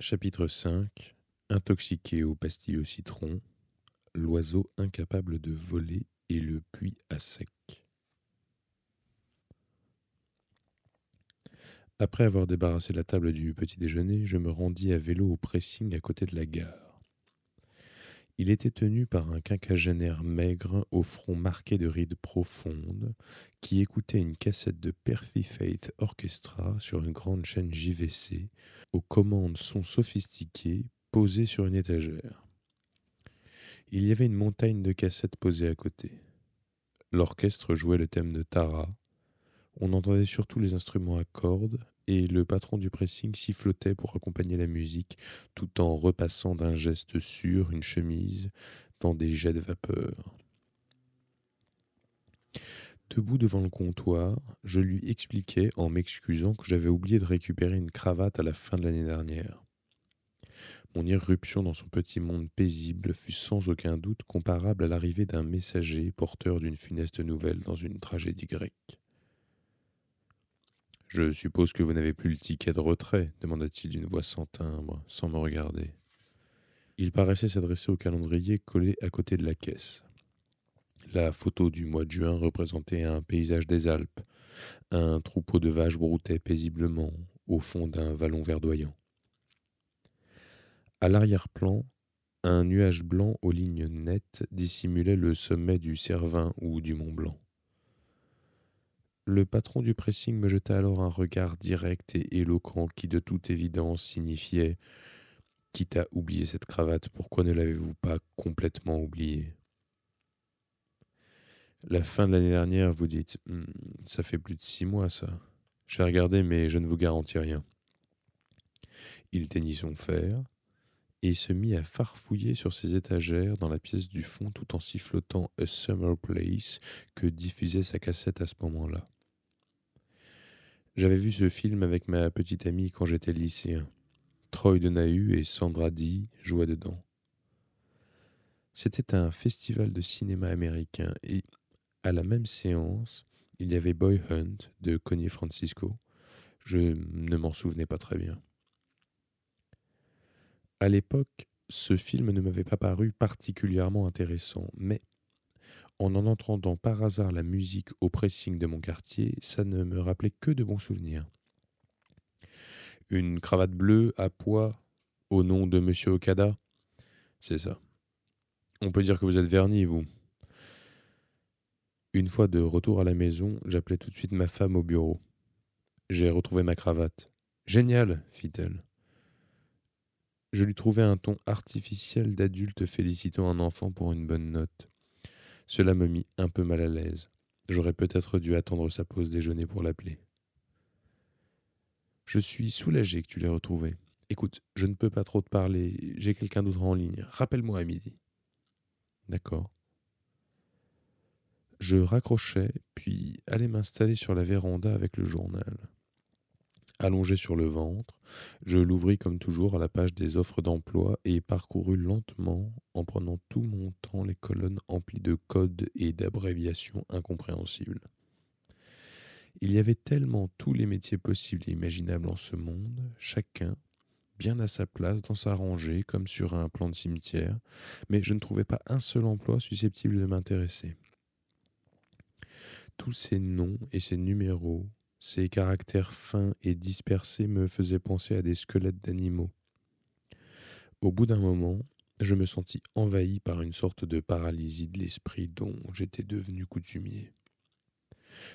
Chapitre 5 Intoxiqué aux pastilles au citron, l'oiseau incapable de voler et le puits à sec. Après avoir débarrassé la table du petit déjeuner, je me rendis à vélo au pressing à côté de la gare. Il était tenu par un quinquagénaire maigre au front marqué de rides profondes qui écoutait une cassette de Percy Faith Orchestra sur une grande chaîne JVC aux commandes son sophistiquées posées sur une étagère. Il y avait une montagne de cassettes posées à côté. L'orchestre jouait le thème de Tara. On entendait surtout les instruments à cordes et le patron du pressing sifflotait pour accompagner la musique tout en repassant d'un geste sûr une chemise dans des jets de vapeur. Debout devant le comptoir, je lui expliquais en m'excusant que j'avais oublié de récupérer une cravate à la fin de l'année dernière. Mon irruption dans son petit monde paisible fut sans aucun doute comparable à l'arrivée d'un messager porteur d'une funeste nouvelle dans une tragédie grecque. Je suppose que vous n'avez plus le ticket de retrait demanda-t-il d'une voix sans timbre, sans me regarder. Il paraissait s'adresser au calendrier collé à côté de la caisse. La photo du mois de juin représentait un paysage des Alpes. Un troupeau de vaches broutait paisiblement au fond d'un vallon verdoyant. À l'arrière-plan, un nuage blanc aux lignes nettes dissimulait le sommet du Cervin ou du Mont Blanc. Le patron du pressing me jeta alors un regard direct et éloquent qui de toute évidence signifiait Quitte à oublier cette cravate, pourquoi ne l'avez-vous pas complètement oubliée? La fin de l'année dernière, vous dites hmm, Ça fait plus de six mois, ça. Je vais regarder, mais je ne vous garantis rien. Il teignit son fer et se mit à farfouiller sur ses étagères dans la pièce du fond tout en sifflotant A Summer Place que diffusait sa cassette à ce moment-là. J'avais vu ce film avec ma petite amie quand j'étais lycéen. Troy Donahue et Sandra Dee jouaient dedans. C'était un festival de cinéma américain et à la même séance, il y avait Boy Hunt de Connie Francisco. Je ne m'en souvenais pas très bien. À l'époque, ce film ne m'avait pas paru particulièrement intéressant, mais en en entendant par hasard la musique au pressing de mon quartier, ça ne me rappelait que de bons souvenirs. Une cravate bleue à poids au nom de Monsieur Okada C'est ça. On peut dire que vous êtes verni, vous. Une fois de retour à la maison, j'appelai tout de suite ma femme au bureau. J'ai retrouvé ma cravate. Génial, fit-elle. Je lui trouvai un ton artificiel d'adulte félicitant un enfant pour une bonne note. Cela me mit un peu mal à l'aise. J'aurais peut-être dû attendre sa pause déjeuner pour l'appeler. Je suis soulagé que tu l'aies retrouvé. Écoute, je ne peux pas trop te parler, j'ai quelqu'un d'autre en ligne. Rappelle-moi à midi. D'accord. Je raccrochai, puis allai m'installer sur la véranda avec le journal. Allongé sur le ventre, je l'ouvris comme toujours à la page des offres d'emploi et parcourus lentement, en prenant tout mon temps les colonnes emplies de codes et d'abréviations incompréhensibles. Il y avait tellement tous les métiers possibles et imaginables en ce monde, chacun bien à sa place dans sa rangée comme sur un plan de cimetière, mais je ne trouvais pas un seul emploi susceptible de m'intéresser. Tous ces noms et ces numéros, ces caractères fins et dispersés me faisaient penser à des squelettes d'animaux. Au bout d'un moment, je me sentis envahi par une sorte de paralysie de l'esprit dont j'étais devenu coutumier.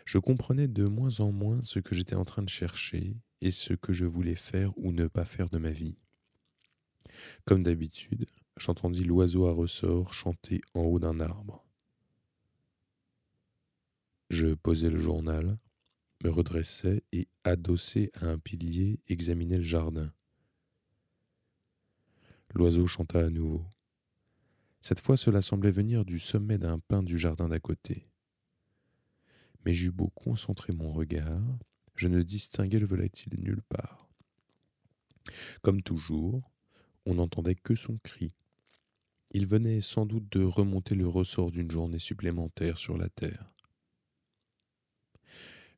Je comprenais de moins en moins ce que j'étais en train de chercher et ce que je voulais faire ou ne pas faire de ma vie. Comme d'habitude, j'entendis l'oiseau à ressort chanter en haut d'un arbre. Je posai le journal, me redressait et, adossé à un pilier, examinait le jardin. L'oiseau chanta à nouveau. Cette fois cela semblait venir du sommet d'un pin du jardin d'à côté. Mais j'eus beau concentrer mon regard, je ne distinguais le volatile nulle part. Comme toujours, on n'entendait que son cri. Il venait sans doute de remonter le ressort d'une journée supplémentaire sur la terre.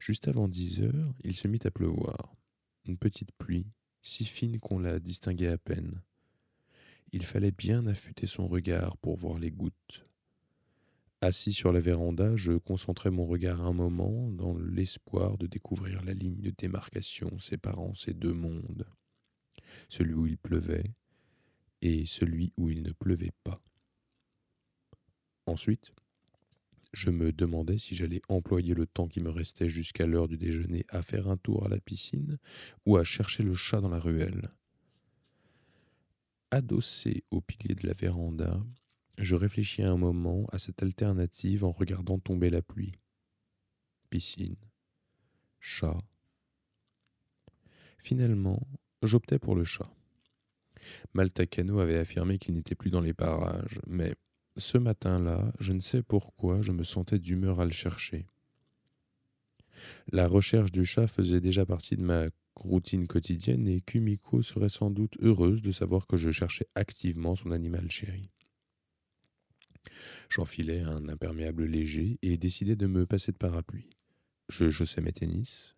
Juste avant dix heures, il se mit à pleuvoir. Une petite pluie, si fine qu'on la distinguait à peine. Il fallait bien affûter son regard pour voir les gouttes. Assis sur la véranda, je concentrais mon regard un moment dans l'espoir de découvrir la ligne de démarcation séparant ces deux mondes, celui où il pleuvait et celui où il ne pleuvait pas. Ensuite, je me demandais si j'allais employer le temps qui me restait jusqu'à l'heure du déjeuner à faire un tour à la piscine ou à chercher le chat dans la ruelle. Adossé au pilier de la véranda, je réfléchis un moment à cette alternative en regardant tomber la pluie. Piscine, chat. Finalement, j'optais pour le chat. Maltacano avait affirmé qu'il n'était plus dans les parages, mais ce matin-là, je ne sais pourquoi, je me sentais d'humeur à le chercher. La recherche du chat faisait déjà partie de ma routine quotidienne et Kumiko serait sans doute heureuse de savoir que je cherchais activement son animal chéri. J'enfilai un imperméable léger et décidai de me passer de parapluie. Je chaussai mes tennis,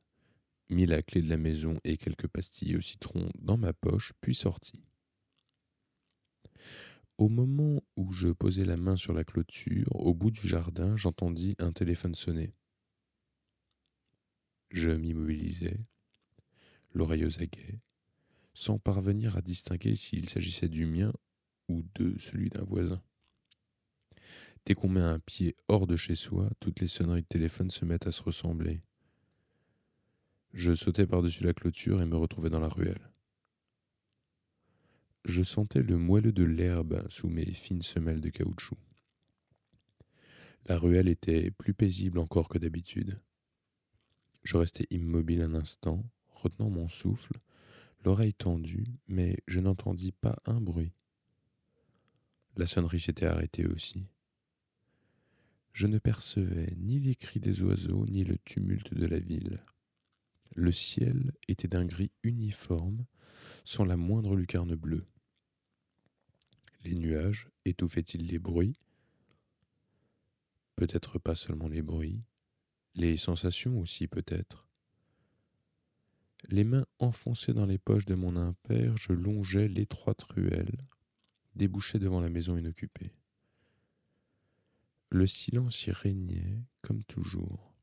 mis la clé de la maison et quelques pastilles au citron dans ma poche, puis sortis. Au moment où je posais la main sur la clôture, au bout du jardin, j'entendis un téléphone sonner. Je m'immobilisai, l'oreille aux aguets, sans parvenir à distinguer s'il s'agissait du mien ou de celui d'un voisin. Dès qu'on met un pied hors de chez soi, toutes les sonneries de téléphone se mettent à se ressembler. Je sautai par-dessus la clôture et me retrouvai dans la ruelle. Je sentais le moelleux de l'herbe sous mes fines semelles de caoutchouc. La ruelle était plus paisible encore que d'habitude. Je restai immobile un instant, retenant mon souffle, l'oreille tendue, mais je n'entendis pas un bruit. La sonnerie s'était arrêtée aussi je ne percevais ni les cris des oiseaux ni le tumulte de la ville. Le ciel était d'un gris uniforme, sans la moindre lucarne bleue. Les nuages étouffaient-ils les bruits? Peut-être pas seulement les bruits, les sensations aussi peut-être. Les mains enfoncées dans les poches de mon impair, je longeais l'étroite ruelle, débouchée devant la maison inoccupée. Le silence y régnait, comme toujours.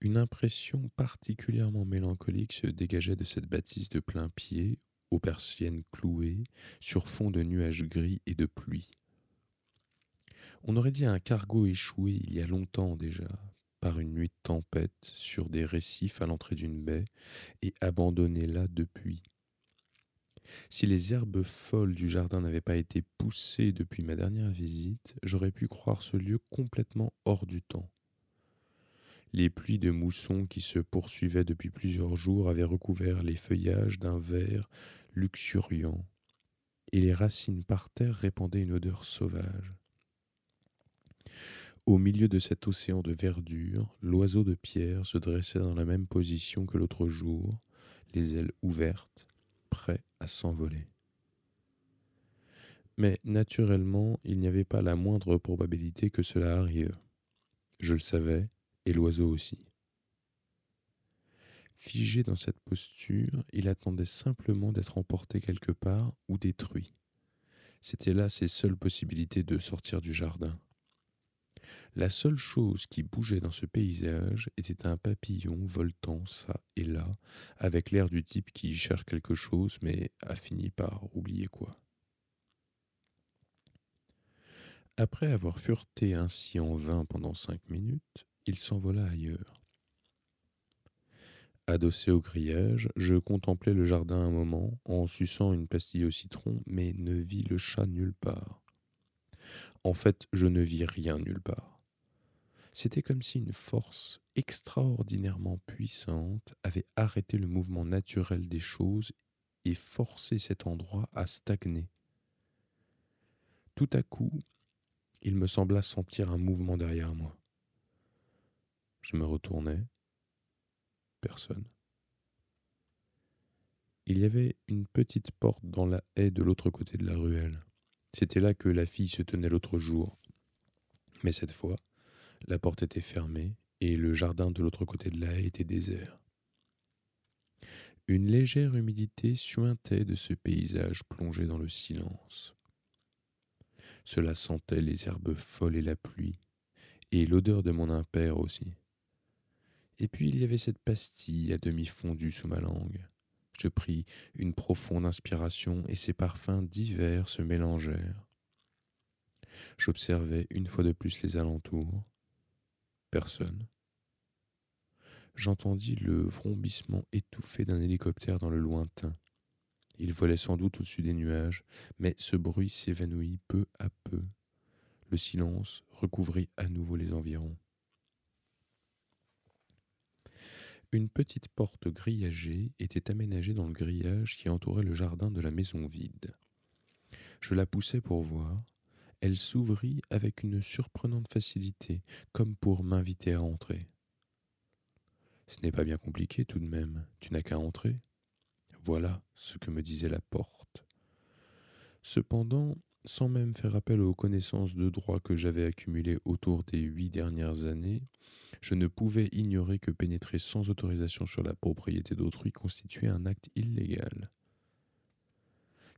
Une impression particulièrement mélancolique se dégageait de cette bâtisse de plein pied, aux persiennes clouées, sur fond de nuages gris et de pluie. On aurait dit un cargo échoué il y a longtemps déjà, par une nuit de tempête, sur des récifs à l'entrée d'une baie, et abandonné là depuis, si les herbes folles du jardin n'avaient pas été poussées depuis ma dernière visite, j'aurais pu croire ce lieu complètement hors du temps. Les pluies de mousson qui se poursuivaient depuis plusieurs jours avaient recouvert les feuillages d'un vert luxuriant, et les racines par terre répandaient une odeur sauvage. Au milieu de cet océan de verdure, l'oiseau de pierre se dressait dans la même position que l'autre jour, les ailes ouvertes, prêt à s'envoler. Mais naturellement, il n'y avait pas la moindre probabilité que cela arrive. Je le savais, et l'oiseau aussi. Figé dans cette posture, il attendait simplement d'être emporté quelque part ou détruit. C'était là ses seules possibilités de sortir du jardin. La seule chose qui bougeait dans ce paysage était un papillon voltant ça et là, avec l'air du type qui cherche quelque chose mais a fini par oublier quoi. Après avoir fureté ainsi en vain pendant cinq minutes, il s'envola ailleurs. Adossé au grillage, je contemplai le jardin un moment en suçant une pastille au citron, mais ne vis le chat nulle part. En fait, je ne vis rien nulle part. C'était comme si une force extraordinairement puissante avait arrêté le mouvement naturel des choses et forcé cet endroit à stagner. Tout à coup, il me sembla sentir un mouvement derrière moi. Je me retournai. Personne. Il y avait une petite porte dans la haie de l'autre côté de la ruelle. C'était là que la fille se tenait l'autre jour. Mais cette fois, la porte était fermée et le jardin de l'autre côté de la haie était désert. Une légère humidité suintait de ce paysage plongé dans le silence. Cela sentait les herbes folles et la pluie, et l'odeur de mon impère aussi. Et puis il y avait cette pastille à demi fondue sous ma langue. Je pris une profonde inspiration et ces parfums divers se mélangèrent. J'observais une fois de plus les alentours. Personne. J'entendis le vrombissement étouffé d'un hélicoptère dans le lointain. Il volait sans doute au-dessus des nuages, mais ce bruit s'évanouit peu à peu. Le silence recouvrit à nouveau les environs. Une petite porte grillagée était aménagée dans le grillage qui entourait le jardin de la maison vide. Je la poussai pour voir. Elle s'ouvrit avec une surprenante facilité, comme pour m'inviter à entrer. Ce n'est pas bien compliqué tout de même, tu n'as qu'à entrer. Voilà ce que me disait la porte. Cependant, sans même faire appel aux connaissances de droit que j'avais accumulées autour des huit dernières années, je ne pouvais ignorer que pénétrer sans autorisation sur la propriété d'autrui constituait un acte illégal.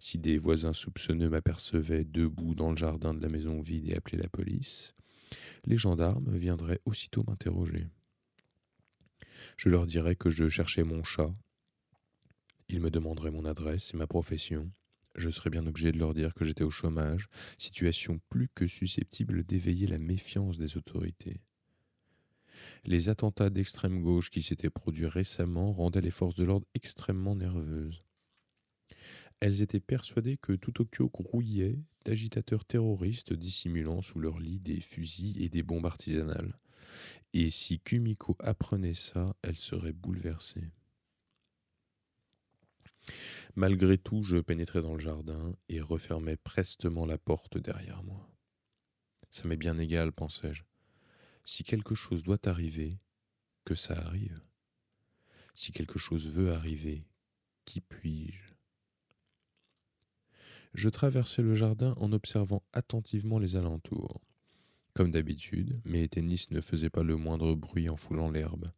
Si des voisins soupçonneux m'apercevaient debout dans le jardin de la maison vide et appelaient la police, les gendarmes viendraient aussitôt m'interroger. Je leur dirais que je cherchais mon chat. Ils me demanderaient mon adresse et ma profession. Je serais bien obligé de leur dire que j'étais au chômage, situation plus que susceptible d'éveiller la méfiance des autorités. Les attentats d'extrême gauche qui s'étaient produits récemment rendaient les forces de l'ordre extrêmement nerveuses. Elles étaient persuadées que tout Tokyo grouillait d'agitateurs terroristes dissimulant sous leur lit des fusils et des bombes artisanales. Et si Kumiko apprenait ça, elle serait bouleversée. Malgré tout, je pénétrai dans le jardin et refermai prestement la porte derrière moi. Ça m'est bien égal, pensai-je. Si quelque chose doit arriver, que ça arrive. Si quelque chose veut arriver, qui puis-je? Je traversai le jardin en observant attentivement les alentours. Comme d'habitude, mes tennis ne faisaient pas le moindre bruit en foulant l'herbe.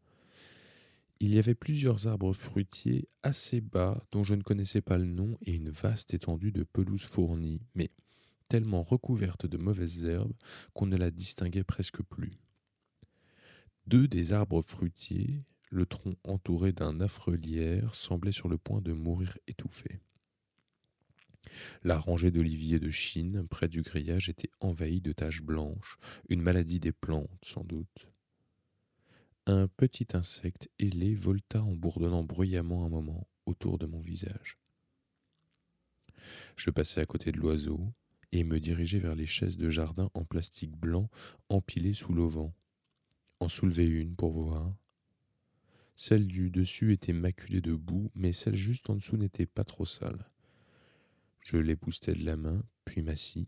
Il y avait plusieurs arbres fruitiers assez bas dont je ne connaissais pas le nom et une vaste étendue de pelouse fournie, mais tellement recouverte de mauvaises herbes qu'on ne la distinguait presque plus. Deux des arbres fruitiers, le tronc entouré d'un affreux lierre, semblaient sur le point de mourir étouffés. La rangée d'oliviers de Chine, près du grillage, était envahie de taches blanches, une maladie des plantes, sans doute. Un petit insecte ailé volta en bourdonnant bruyamment un moment autour de mon visage. Je passai à côté de l'oiseau et me dirigeai vers les chaises de jardin en plastique blanc empilées sous l'auvent en soulever une pour voir. Celle du dessus était maculée de boue, mais celle juste en dessous n'était pas trop sale. Je l'époussetai de la main, puis m'assis.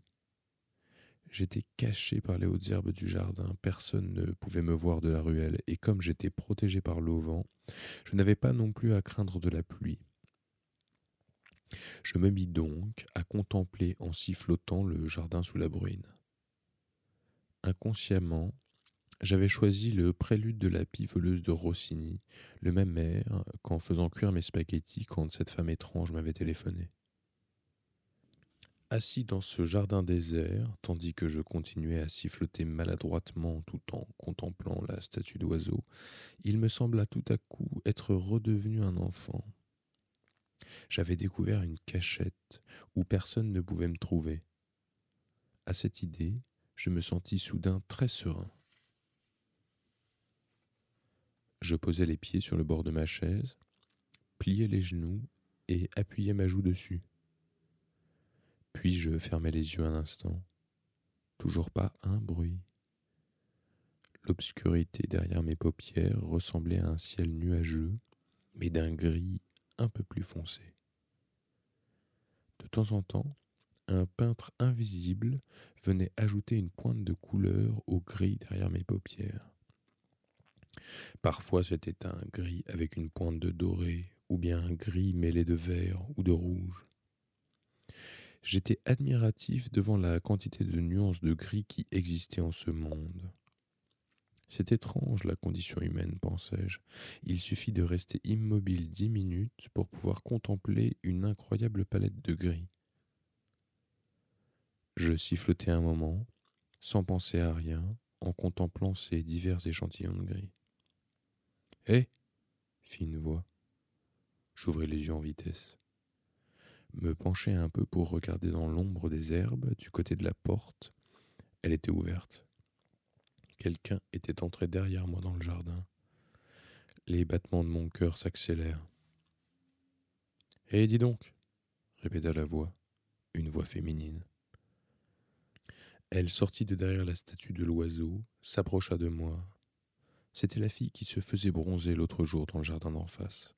J'étais caché par les hautes herbes du jardin, personne ne pouvait me voir de la ruelle, et comme j'étais protégé par l'auvent, je n'avais pas non plus à craindre de la pluie. Je me mis donc à contempler en sifflotant le jardin sous la bruine. Inconsciemment, j'avais choisi le prélude de la pivoleuse de Rossini, le même air qu'en faisant cuire mes spaghettis quand cette femme étrange m'avait téléphoné. Assis dans ce jardin désert, tandis que je continuais à siffloter maladroitement tout en contemplant la statue d'oiseau, il me sembla tout à coup être redevenu un enfant. J'avais découvert une cachette où personne ne pouvait me trouver. À cette idée, je me sentis soudain très serein. Je posai les pieds sur le bord de ma chaise, pliai les genoux et appuyai ma joue dessus. Puis je fermai les yeux un instant? Toujours pas un bruit. L'obscurité derrière mes paupières ressemblait à un ciel nuageux, mais d'un gris un peu plus foncé. De temps en temps, un peintre invisible venait ajouter une pointe de couleur au gris derrière mes paupières. Parfois c'était un gris avec une pointe de doré, ou bien un gris mêlé de vert ou de rouge. J'étais admiratif devant la quantité de nuances de gris qui existaient en ce monde. C'est étrange la condition humaine, pensai-je. Il suffit de rester immobile dix minutes pour pouvoir contempler une incroyable palette de gris. Je sifflotai un moment, sans penser à rien, en contemplant ces divers échantillons de gris. Hé fit une voix. J'ouvris les yeux en vitesse. Me penchai un peu pour regarder dans l'ombre des herbes du côté de la porte. Elle était ouverte. Quelqu'un était entré derrière moi dans le jardin. Les battements de mon cœur s'accélèrent. Eh, dis donc répéta la voix, une voix féminine. Elle sortit de derrière la statue de l'oiseau, s'approcha de moi. C'était la fille qui se faisait bronzer l'autre jour dans le jardin d'en face.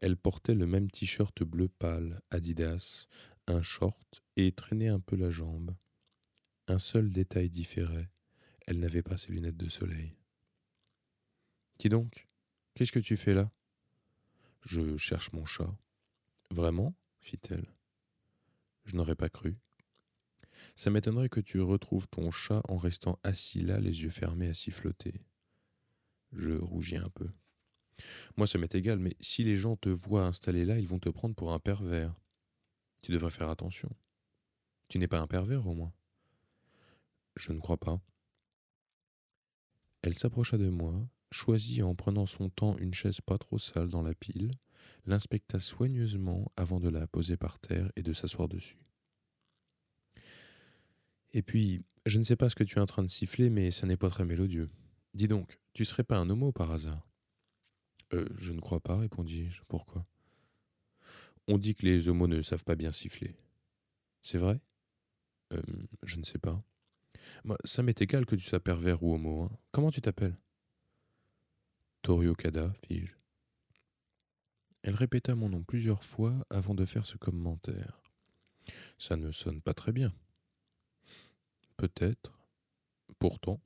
Elle portait le même t-shirt bleu pâle, Adidas, un short et traînait un peu la jambe. Un seul détail différait, elle n'avait pas ses lunettes de soleil. Dis donc, qu'est-ce que tu fais là? Je cherche mon chat. Vraiment? fit-elle. Je n'aurais pas cru. Ça m'étonnerait que tu retrouves ton chat en restant assis là, les yeux fermés à siffloter. Je rougis un peu. Moi, ça m'est égal, mais si les gens te voient installé là, ils vont te prendre pour un pervers. Tu devrais faire attention. Tu n'es pas un pervers, au moins Je ne crois pas. Elle s'approcha de moi, choisit en prenant son temps une chaise pas trop sale dans la pile, l'inspecta soigneusement avant de la poser par terre et de s'asseoir dessus. Et puis, je ne sais pas ce que tu es en train de siffler, mais ça n'est pas très mélodieux. Dis donc, tu serais pas un homo par hasard? Euh, Je ne crois pas, répondis-je. Pourquoi? On dit que les homos ne savent pas bien siffler. C'est vrai? Euh, Je ne sais pas. Moi, ça m'est égal que tu sois pervers ou homo. Hein. Comment tu t'appelles? Torio Kada, fis-je. Elle répéta mon nom plusieurs fois avant de faire ce commentaire. Ça ne sonne pas très bien. Peut-être. Pourtant,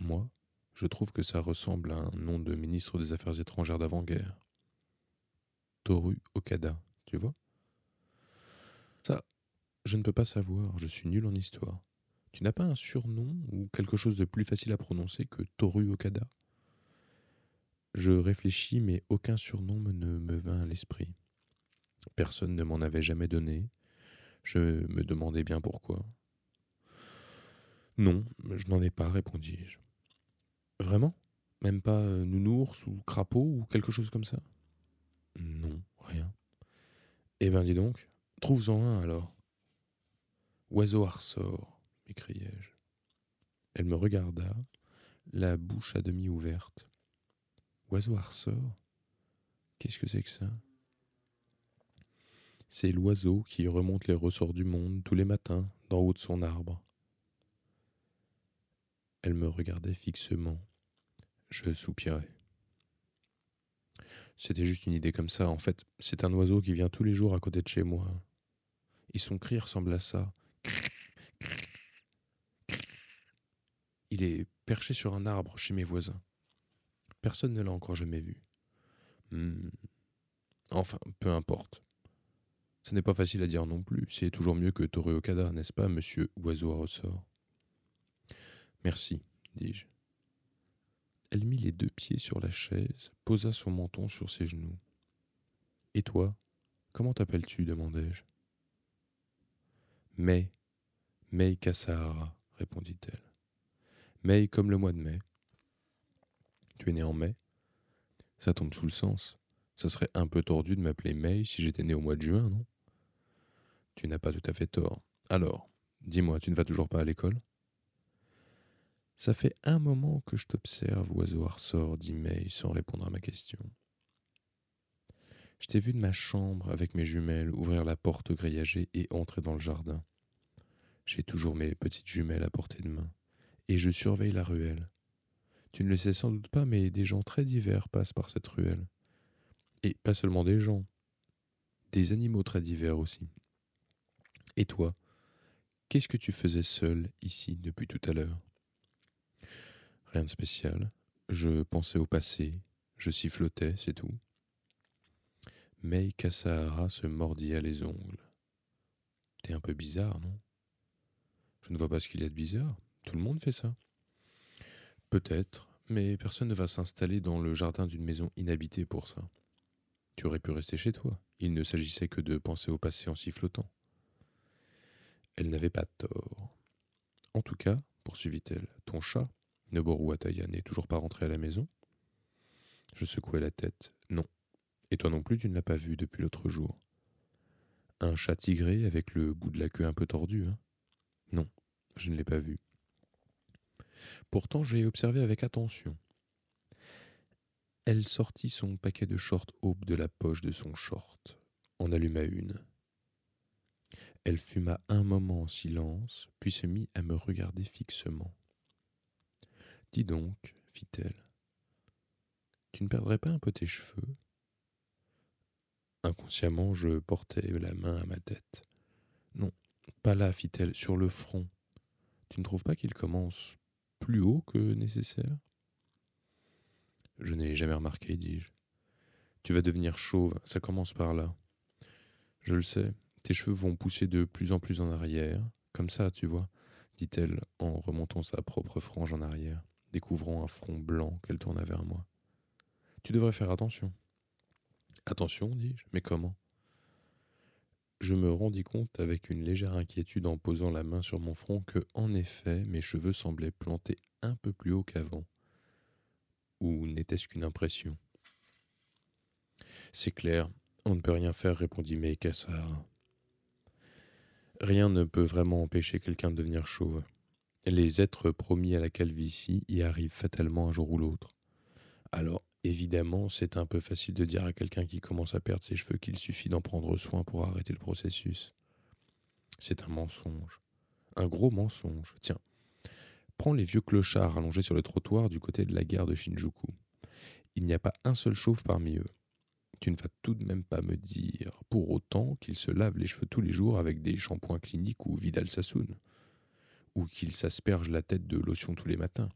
moi, je trouve que ça ressemble à un nom de ministre des Affaires étrangères d'avant-guerre. Toru Okada, tu vois? Ça, je ne peux pas savoir, je suis nul en histoire. Tu n'as pas un surnom ou quelque chose de plus facile à prononcer que Toru Okada? Je réfléchis, mais aucun surnom ne me vint à l'esprit. Personne ne m'en avait jamais donné. Je me demandais bien pourquoi. Non, je n'en ai pas, répondis-je. Vraiment? Même pas euh, nounours ou crapaud ou quelque chose comme ça? Non, rien. Eh ben dis donc, trouve-en un alors. Oiseau à ressort, m'écriai-je. Elle me regarda, la bouche à demi ouverte. Oiseau à ressort Qu'est-ce que c'est que ça? C'est l'oiseau qui remonte les ressorts du monde tous les matins d'en haut de son arbre. Elle me regardait fixement. Je soupirais. C'était juste une idée comme ça. En fait, c'est un oiseau qui vient tous les jours à côté de chez moi. Et son cri ressemble à ça. Il est perché sur un arbre chez mes voisins. Personne ne l'a encore jamais vu. Hmm. Enfin, peu importe. Ce n'est pas facile à dire non plus. C'est toujours mieux que Toru Okada, n'est-ce pas, monsieur Oiseau à ressort? Merci, dis-je. Elle mit les deux pieds sur la chaise, posa son menton sur ses genoux. Et toi, comment t'appelles-tu? demandai-je. May, May Kasahara, répondit-elle. May comme le mois de mai. Tu es né en mai Ça tombe sous le sens. Ça serait un peu tordu de m'appeler May si j'étais né au mois de juin, non? Tu n'as pas tout à fait tort. Alors, dis-moi, tu ne vas toujours pas à l'école? Ça fait un moment que je t'observe, oiseau à ressort, dit May sans répondre à ma question. Je t'ai vu de ma chambre avec mes jumelles ouvrir la porte grillagée et entrer dans le jardin. J'ai toujours mes petites jumelles à portée de main, et je surveille la ruelle. Tu ne le sais sans doute pas, mais des gens très divers passent par cette ruelle. Et pas seulement des gens, des animaux très divers aussi. Et toi, qu'est-ce que tu faisais seul ici depuis tout à l'heure? Rien de spécial. Je pensais au passé, je sifflotais, c'est tout. Mei Kasahara se mordilla les ongles. T'es un peu bizarre, non? Je ne vois pas ce qu'il y a de bizarre. Tout le monde fait ça. Peut-être, mais personne ne va s'installer dans le jardin d'une maison inhabitée pour ça. Tu aurais pu rester chez toi. Il ne s'agissait que de penser au passé en sifflotant. Elle n'avait pas tort. En tout cas, poursuivit-elle, ton chat, Noboru Ataya, n'est toujours pas rentré à la maison Je secouai la tête. Non. Et toi non plus, tu ne l'as pas vu depuis l'autre jour. Un chat tigré avec le bout de la queue un peu tordu, hein Non, je ne l'ai pas vu. Pourtant, j'ai observé avec attention. Elle sortit son paquet de shorts aube de la poche de son short, en alluma une. Elle fuma un moment en silence, puis se mit à me regarder fixement. Dis donc, fit-elle, tu ne perdrais pas un peu tes cheveux? Inconsciemment, je portai la main à ma tête. Non, pas là, fit-elle, sur le front. Tu ne trouves pas qu'il commence plus haut que nécessaire? Je n'ai jamais remarqué, dis-je. Tu vas devenir chauve, ça commence par là. Je le sais, tes cheveux vont pousser de plus en plus en arrière, comme ça, tu vois, dit-elle en remontant sa propre frange en arrière, découvrant un front blanc qu'elle tourna vers moi. Tu devrais faire attention. Attention, dis-je, mais comment? Je me rendis compte avec une légère inquiétude en posant la main sur mon front que, en effet, mes cheveux semblaient plantés un peu plus haut qu'avant. Ou n'était-ce qu'une impression? C'est clair, on ne peut rien faire, répondit Meikassar. Rien ne peut vraiment empêcher quelqu'un de devenir chauve. Les êtres promis à la calvitie y arrivent fatalement un jour ou l'autre. Alors, évidemment, c'est un peu facile de dire à quelqu'un qui commence à perdre ses cheveux qu'il suffit d'en prendre soin pour arrêter le processus. C'est un mensonge. Un gros mensonge. Tiens, prends les vieux clochards allongés sur le trottoir du côté de la gare de Shinjuku. Il n'y a pas un seul chauve parmi eux tu ne vas tout de même pas me dire pour autant qu'il se lave les cheveux tous les jours avec des shampoings cliniques ou Vidal Sassoon, ou qu'il s'asperge la tête de lotion tous les matins.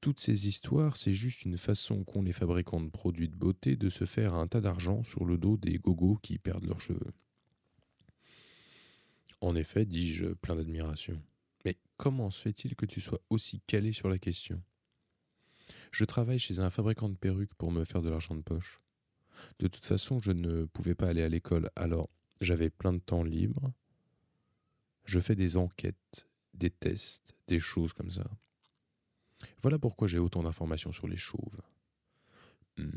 Toutes ces histoires, c'est juste une façon qu'ont les fabricants de produits de beauté de se faire un tas d'argent sur le dos des gogos qui perdent leurs cheveux. En effet, dis-je, plein d'admiration. Mais comment se fait-il que tu sois aussi calé sur la question? Je travaille chez un fabricant de perruques pour me faire de l'argent de poche. De toute façon, je ne pouvais pas aller à l'école, alors j'avais plein de temps libre. Je fais des enquêtes, des des choses comme ça. Voilà pourquoi j'ai autant d'informations sur les chauves. Hmm.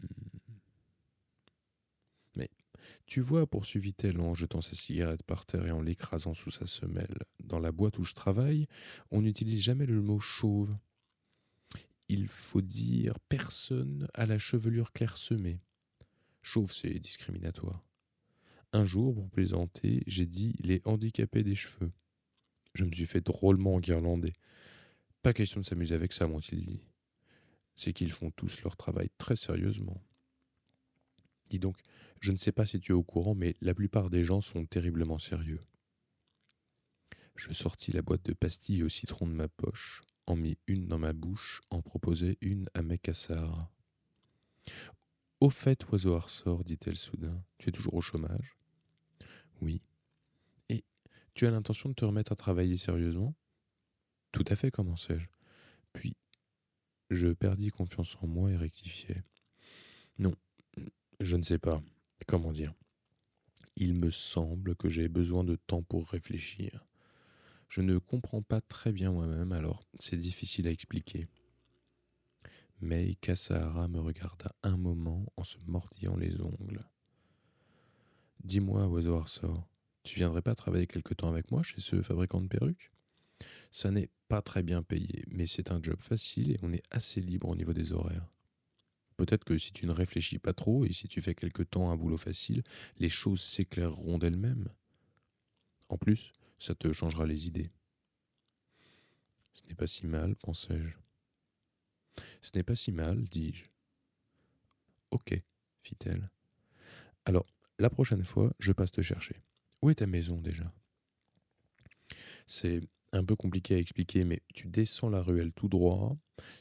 Mais tu vois, poursuivit-elle en jetant sa cigarette par terre et en l'écrasant sous sa semelle, dans la boîte où je travaille, on n'utilise jamais le mot chauve. Il faut dire personne à la chevelure clairsemée. Chauve, c'est discriminatoire. Un jour, pour plaisanter, j'ai dit les handicapés des cheveux. Je me suis fait drôlement guirlander. Pas question de s'amuser avec ça, m'ont-ils dit. C'est qu'ils font tous leur travail très sérieusement. Dis donc, je ne sais pas si tu es au courant, mais la plupart des gens sont terriblement sérieux. Je sortis la boîte de pastilles au citron de ma poche, en mis une dans ma bouche, en proposai une à Mekassar. Au fait, oiseau ressort, dit-elle soudain, tu es toujours au chômage? Oui. Tu as l'intention de te remettre à travailler sérieusement? Tout à fait, commençai-je. Puis, je perdis confiance en moi et rectifiai. Non, je ne sais pas. Comment dire Il me semble que j'ai besoin de temps pour réfléchir. Je ne comprends pas très bien moi-même, alors c'est difficile à expliquer. Mais Kassahara me regarda un moment en se mordillant les ongles. Dis-moi, oiseau ressort, tu viendrais pas travailler quelque temps avec moi chez ce fabricant de perruques? Ça n'est pas très bien payé, mais c'est un job facile et on est assez libre au niveau des horaires. Peut-être que si tu ne réfléchis pas trop et si tu fais quelque temps un boulot facile, les choses s'éclaireront d'elles-mêmes. En plus, ça te changera les idées. Ce n'est pas si mal, pensai-je. Ce n'est pas si mal, dis-je. Ok, fit-elle. Alors, la prochaine fois, je passe te chercher. Où est ta maison déjà? C'est un peu compliqué à expliquer, mais tu descends la ruelle tout droit,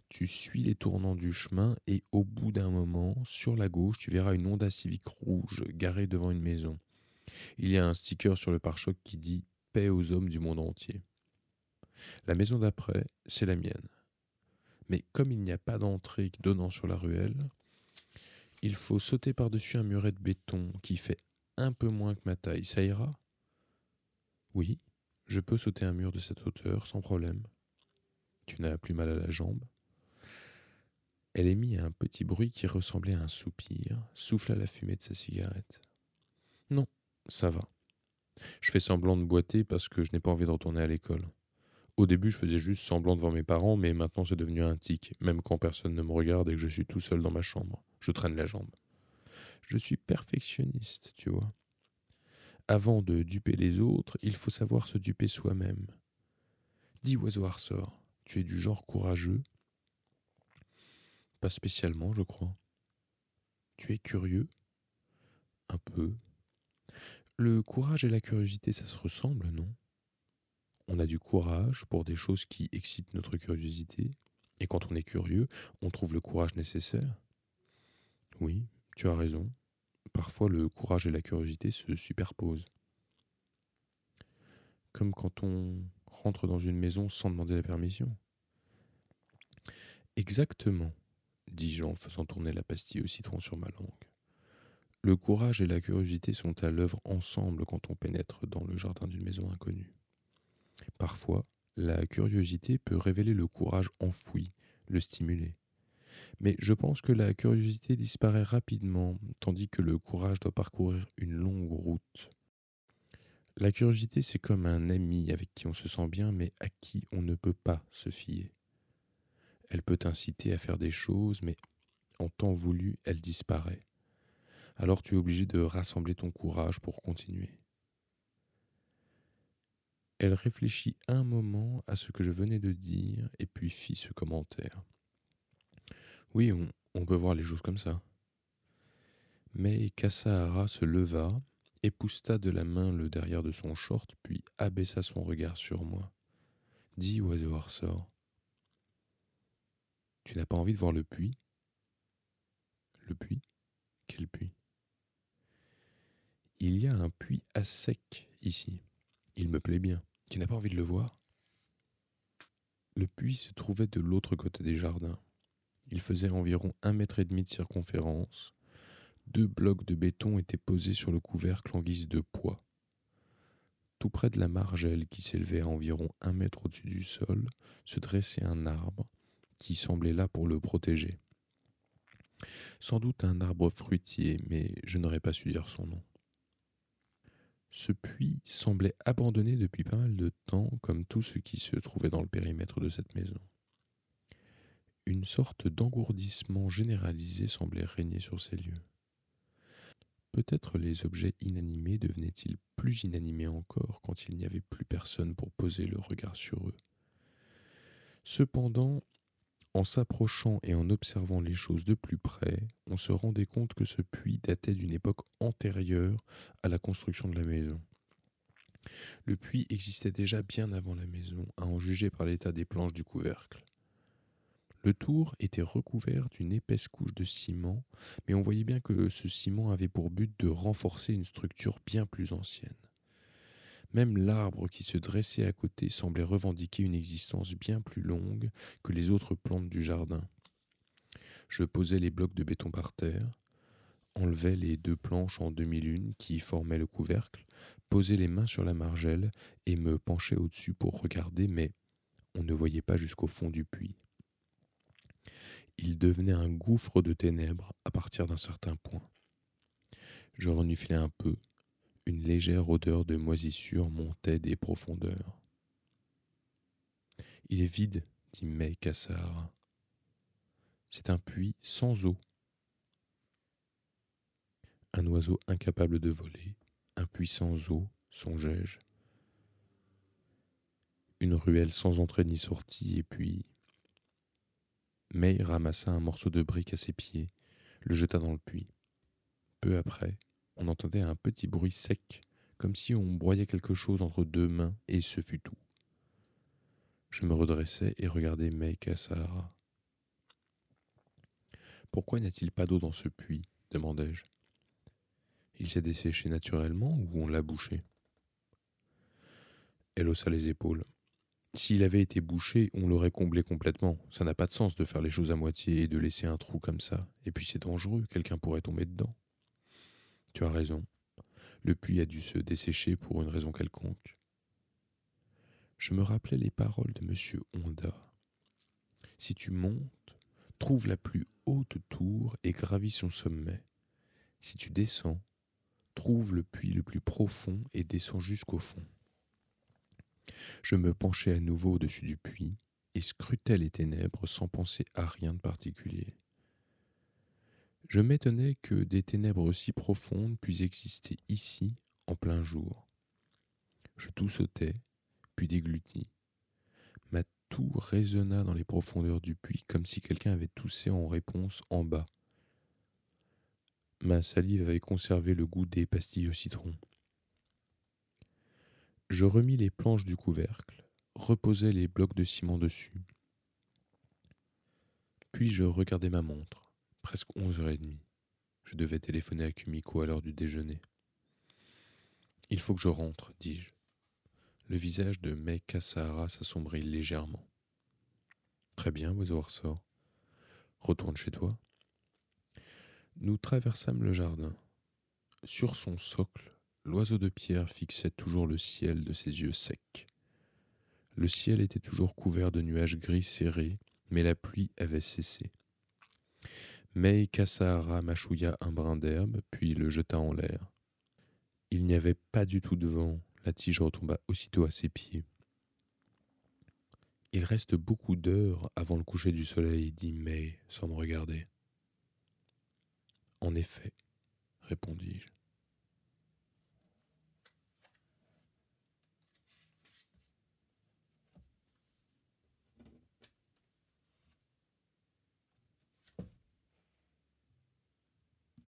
tu suis les tournants du chemin et au bout d'un moment, sur la gauche, tu verras une Honda Civic rouge garée devant une maison. Il y a un sticker sur le pare-choc qui dit Paix aux hommes du monde entier. La maison d'après, c'est la mienne. Mais comme il n'y a pas d'entrée donnant sur la ruelle, il faut sauter par-dessus un muret de béton qui fait un peu moins que ma taille. Ça ira? Oui, je peux sauter un mur de cette hauteur sans problème. Tu n'as plus mal à la jambe Elle émit un petit bruit qui ressemblait à un soupir, souffla la fumée de sa cigarette. Non, ça va. Je fais semblant de boiter parce que je n'ai pas envie de retourner à l'école. Au début, je faisais juste semblant devant mes parents, mais maintenant c'est devenu un tic, même quand personne ne me regarde et que je suis tout seul dans ma chambre. Je traîne la jambe. Je suis perfectionniste, tu vois. Avant de duper les autres, il faut savoir se duper soi-même. Dis oiseau ressort, tu es du genre courageux? Pas spécialement, je crois. Tu es curieux? Un peu. Le courage et la curiosité, ça se ressemble, non? On a du courage pour des choses qui excitent notre curiosité, et quand on est curieux, on trouve le courage nécessaire. Oui, tu as raison. Parfois le courage et la curiosité se superposent. Comme quand on rentre dans une maison sans demander la permission. Exactement, dis-je en faisant tourner la pastille au citron sur ma langue. Le courage et la curiosité sont à l'œuvre ensemble quand on pénètre dans le jardin d'une maison inconnue. Parfois, la curiosité peut révéler le courage enfoui, le stimuler. Mais je pense que la curiosité disparaît rapidement, tandis que le courage doit parcourir une longue route. La curiosité, c'est comme un ami avec qui on se sent bien, mais à qui on ne peut pas se fier. Elle peut inciter à faire des choses, mais en temps voulu, elle disparaît alors tu es obligé de rassembler ton courage pour continuer. Elle réfléchit un moment à ce que je venais de dire et puis fit ce commentaire. Oui, on, peut voir les choses comme ça. Mais Kassahara se leva, épousta de la main le derrière de son short, puis abaissa son regard sur moi. Dis, oiseau ressort. Tu n'as pas envie de voir le puits? Le puits? Quel puits? Il y a un puits à sec ici. Il me plaît bien. Tu n'as pas envie de le voir? Le puits se trouvait de l'autre côté des jardins. Il faisait environ un mètre et demi de circonférence. Deux blocs de béton étaient posés sur le couvercle en guise de poids. Tout près de la margelle qui s'élevait à environ un mètre au-dessus du sol, se dressait un arbre qui semblait là pour le protéger. Sans doute un arbre fruitier, mais je n'aurais pas su dire son nom. Ce puits semblait abandonné depuis pas mal de temps, comme tout ce qui se trouvait dans le périmètre de cette maison. Une sorte d'engourdissement généralisé semblait régner sur ces lieux. Peut-être les objets inanimés devenaient-ils plus inanimés encore quand il n'y avait plus personne pour poser le regard sur eux. Cependant, en s'approchant et en observant les choses de plus près, on se rendait compte que ce puits datait d'une époque antérieure à la construction de la maison. Le puits existait déjà bien avant la maison, à en juger par l'état des planches du couvercle. Le tour était recouvert d'une épaisse couche de ciment, mais on voyait bien que ce ciment avait pour but de renforcer une structure bien plus ancienne. Même l'arbre qui se dressait à côté semblait revendiquer une existence bien plus longue que les autres plantes du jardin. Je posais les blocs de béton par terre, enlevais les deux planches en demi-lune qui formaient le couvercle, posais les mains sur la margelle et me penchais au-dessus pour regarder, mais on ne voyait pas jusqu'au fond du puits. Il devenait un gouffre de ténèbres à partir d'un certain point. Je reniflais un peu, une légère odeur de moisissure montait des profondeurs. Il est vide, dit May Cassard. C'est un puits sans eau. Un oiseau incapable de voler, un puits sans eau, songeai-je. Une ruelle sans entrée ni sortie, et puis. May ramassa un morceau de brique à ses pieds, le jeta dans le puits. Peu après, on entendait un petit bruit sec, comme si on broyait quelque chose entre deux mains, et ce fut tout. Je me redressai et regardai Meika Sahara. Pourquoi n'y a-t-il pas d'eau dans ce puits? demandai-je. Il s'est desséché naturellement ou on l'a bouché? Elle haussa les épaules. S'il avait été bouché, on l'aurait comblé complètement. Ça n'a pas de sens de faire les choses à moitié et de laisser un trou comme ça. Et puis c'est dangereux, quelqu'un pourrait tomber dedans. Tu as raison. Le puits a dû se dessécher pour une raison quelconque. Je me rappelais les paroles de M. Honda. Si tu montes, trouve la plus haute tour et gravis son sommet. Si tu descends, trouve le puits le plus profond et descends jusqu'au fond. Je me penchai à nouveau au-dessus du puits et scrutais les ténèbres sans penser à rien de particulier. Je m'étonnais que des ténèbres aussi profondes puissent exister ici en plein jour. Je tout puis déglutis. Ma toux résonna dans les profondeurs du puits comme si quelqu'un avait toussé en réponse en bas. Ma salive avait conservé le goût des pastilles au citron. Je remis les planches du couvercle, reposai les blocs de ciment dessus. Puis je regardai ma montre, presque onze heures et demie. Je devais téléphoner à Kumiko à l'heure du déjeuner. Il faut que je rentre, dis-je. Le visage de Mei Kasahara s'assombrit légèrement. Très bien, oiseau ressort. Retourne chez toi. Nous traversâmes le jardin. Sur son socle, L'oiseau de pierre fixait toujours le ciel de ses yeux secs. Le ciel était toujours couvert de nuages gris serrés, mais la pluie avait cessé. Mei Kasahara mâchouilla un brin d'herbe, puis le jeta en l'air. Il n'y avait pas du tout de vent, la tige retomba aussitôt à ses pieds. Il reste beaucoup d'heures avant le coucher du soleil, dit May sans me regarder. En effet, répondis-je.